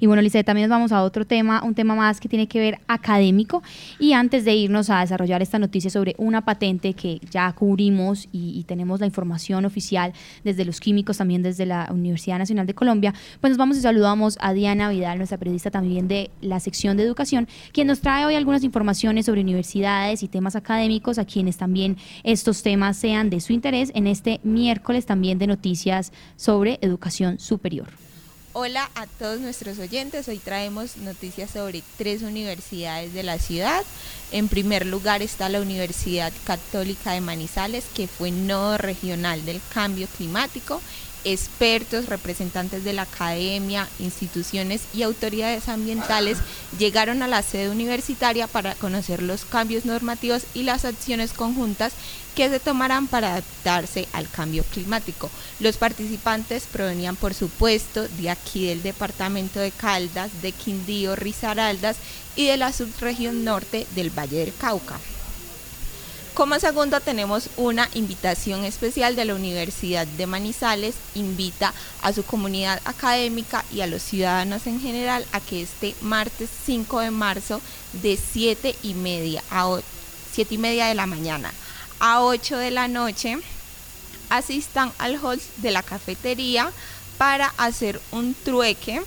Y bueno, Lice, también nos vamos a otro tema, un tema más que tiene que ver académico. Y antes de irnos a desarrollar esta noticia sobre una patente que ya cubrimos y, tenemos la información oficial desde los químicos, también desde la Universidad Nacional de Colombia, pues nos vamos y saludamos a Diana Vidal, nuestra periodista también de la sección de educación, quien nos trae hoy algunas informaciones sobre universidades y temas académicos, a quienes también estos temas sean de su interés en este miércoles también de noticias sobre educación superior. Hola a todos nuestros oyentes, hoy traemos noticias sobre tres universidades de la ciudad. En primer lugar está la Universidad Católica de Manizales, que fue nodo regional del cambio climático expertos, representantes de la academia, instituciones y autoridades ambientales llegaron a la sede universitaria para conocer los cambios normativos y las acciones conjuntas que se tomarán para adaptarse al cambio climático. Los participantes provenían, por supuesto, de aquí del departamento de Caldas, de Quindío, Risaraldas y de la subregión norte del Valle del Cauca. Como segundo tenemos una invitación especial de la Universidad de Manizales, invita a su comunidad académica y a los ciudadanos en general a que este martes 5 de marzo de 7 y media a 7 y media de la mañana a 8 de la noche asistan al hall de la cafetería para hacer un trueque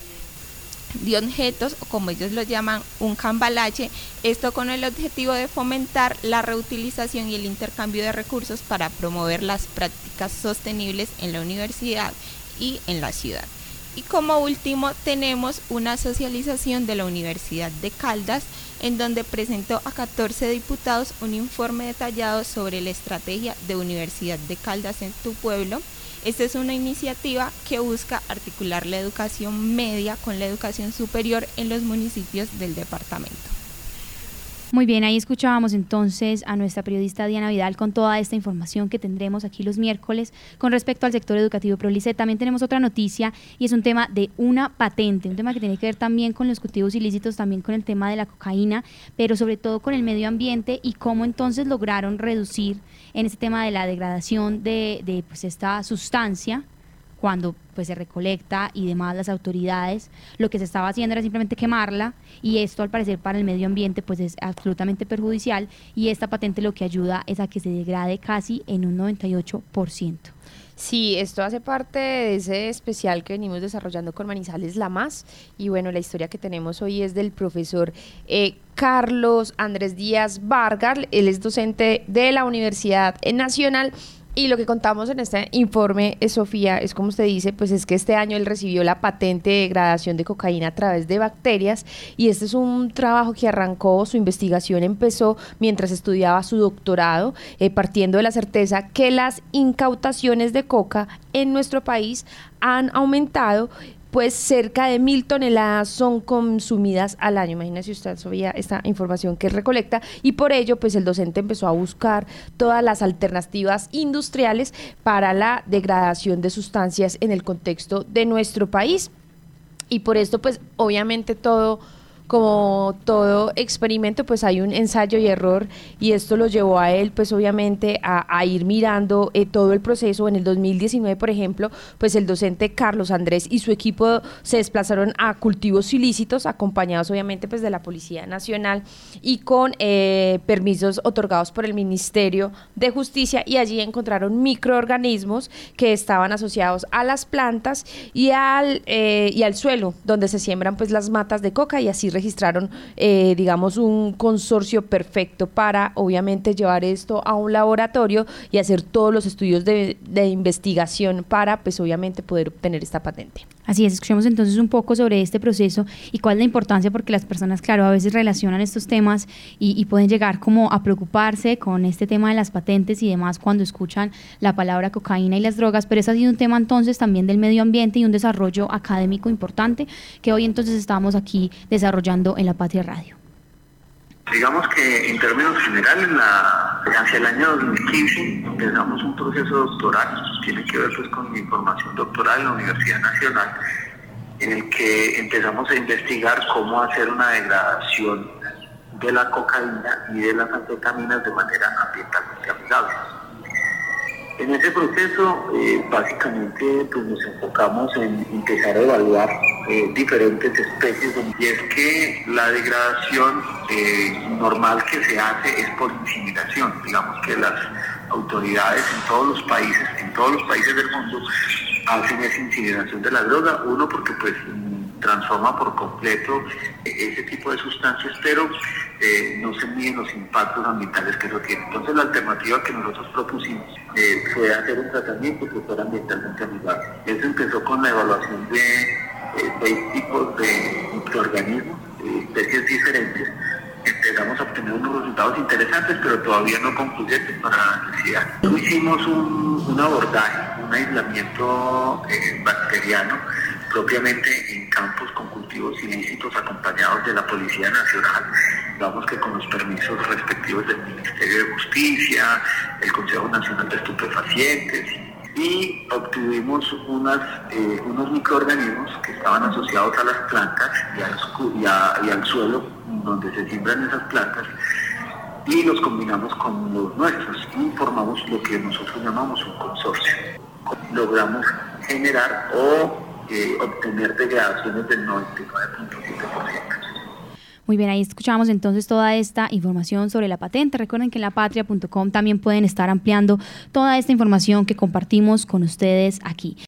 de objetos, o como ellos lo llaman, un cambalache, esto con el objetivo de fomentar la reutilización y el intercambio de recursos para promover las prácticas sostenibles en la universidad y en la ciudad. Y como último tenemos una socialización de la Universidad de Caldas, en donde presentó a 14 diputados un informe detallado sobre la estrategia de Universidad de Caldas en tu pueblo, esta es una iniciativa que busca articular la educación media con la educación superior en los municipios del departamento. Muy bien, ahí escuchábamos entonces a nuestra periodista Diana Vidal con toda esta información que tendremos aquí los miércoles con respecto al sector educativo. Pero Lice, también tenemos otra noticia y es un tema de una patente, un tema que tiene que ver también con los cultivos ilícitos, también con el tema de la cocaína, pero sobre todo con el medio ambiente y cómo entonces lograron reducir en este tema de la degradación de, de pues, esta sustancia cuando pues se recolecta y demás las autoridades, lo que se estaba haciendo era simplemente quemarla y esto al parecer para el medio ambiente pues es absolutamente perjudicial y esta patente lo que ayuda es a que se degrade casi en un 98%. Sí, esto hace parte de ese especial que venimos desarrollando con Manizales La Más. Y bueno, la historia que tenemos hoy es del profesor eh, Carlos Andrés Díaz Vargas. Él es docente de la Universidad Nacional y lo que contamos en este informe, eh, Sofía, es como usted dice, pues es que este año él recibió la patente de degradación de cocaína a través de bacterias y este es un trabajo que arrancó, su investigación empezó mientras estudiaba su doctorado, eh, partiendo de la certeza que las incautaciones de coca en nuestro país han aumentado pues cerca de mil toneladas son consumidas al año. Imagínese usted sabía esta información que recolecta y por ello pues el docente empezó a buscar todas las alternativas industriales para la degradación de sustancias en el contexto de nuestro país. Y por esto pues obviamente todo como todo experimento, pues hay un ensayo y error y esto lo llevó a él, pues obviamente a, ir mirando eh, todo el proceso. En el 2019, por ejemplo, pues el docente Carlos Andrés y su equipo se desplazaron a cultivos ilícitos, acompañados obviamente pues de la Policía Nacional y con eh, permisos otorgados por el Ministerio de Justicia y allí encontraron microorganismos que estaban asociados a las plantas y al, eh, y al suelo donde se siembran pues las matas de coca y así registraron, eh, digamos, un consorcio perfecto para, obviamente, llevar esto a un laboratorio y hacer todos los estudios de, investigación para, pues, obviamente, poder obtener esta patente. Así es, escuchemos entonces un poco sobre este proceso y cuál es la importancia, porque las personas, claro, a veces relacionan estos temas y, y, pueden llegar como a preocuparse con este tema de las patentes y demás cuando escuchan la palabra cocaína y las drogas, pero ese ha sido un tema entonces también del medio ambiente y un desarrollo académico importante que hoy entonces estamos aquí desarrollando en la Patria Radio? Digamos que en términos generales, la, hacia el año 2015 empezamos un proceso doctoral, tiene que ver pues con mi formación doctoral en la Universidad Nacional, en el que empezamos a investigar cómo hacer una degradación de la cocaína y de las anfetaminas de manera ambientalmente amigable. En ese proceso, eh, básicamente, pues nos enfocamos en empezar a evaluar eh, diferentes especies, y es que la degradación eh, normal que se hace es por incineración. Digamos que las autoridades en todos los países, en todos los países del mundo, hacen esa incineración de la droga, uno porque pues transforma por completo ese tipo de sustancias, pero eh, no se miden los impactos ambientales que eso tiene. Entonces la alternativa que nosotros propusimos eh, fue hacer un tratamiento que fuera ambientalmente amigable. Eso empezó con la evaluación de eh, seis tipos de microorganismos, especies diferentes. Empezamos a obtener unos resultados interesantes, pero todavía no concluyentes para la necesidad. Hicimos un, un abordaje, un aislamiento bacteriano propiamente en campos con cultivos ilícitos acompañados de la Policía Nacional, vamos que con los permisos respectivos del Ministerio de Justicia, el Consejo Nacional de Estupefacientes, y obtuvimos unas, eh, unos microorganismos que estaban asociados a las plantas y y al suelo donde se siembran esas plantas y los combinamos con los nuestros y formamos lo que nosotros llamamos un consorcio. Logramos generar o obtener degradaciones del 99.7%. Muy bien, ahí escuchamos entonces toda esta información sobre la patente. Recuerden que en lapatria.com también pueden estar ampliando toda esta información que compartimos con ustedes aquí.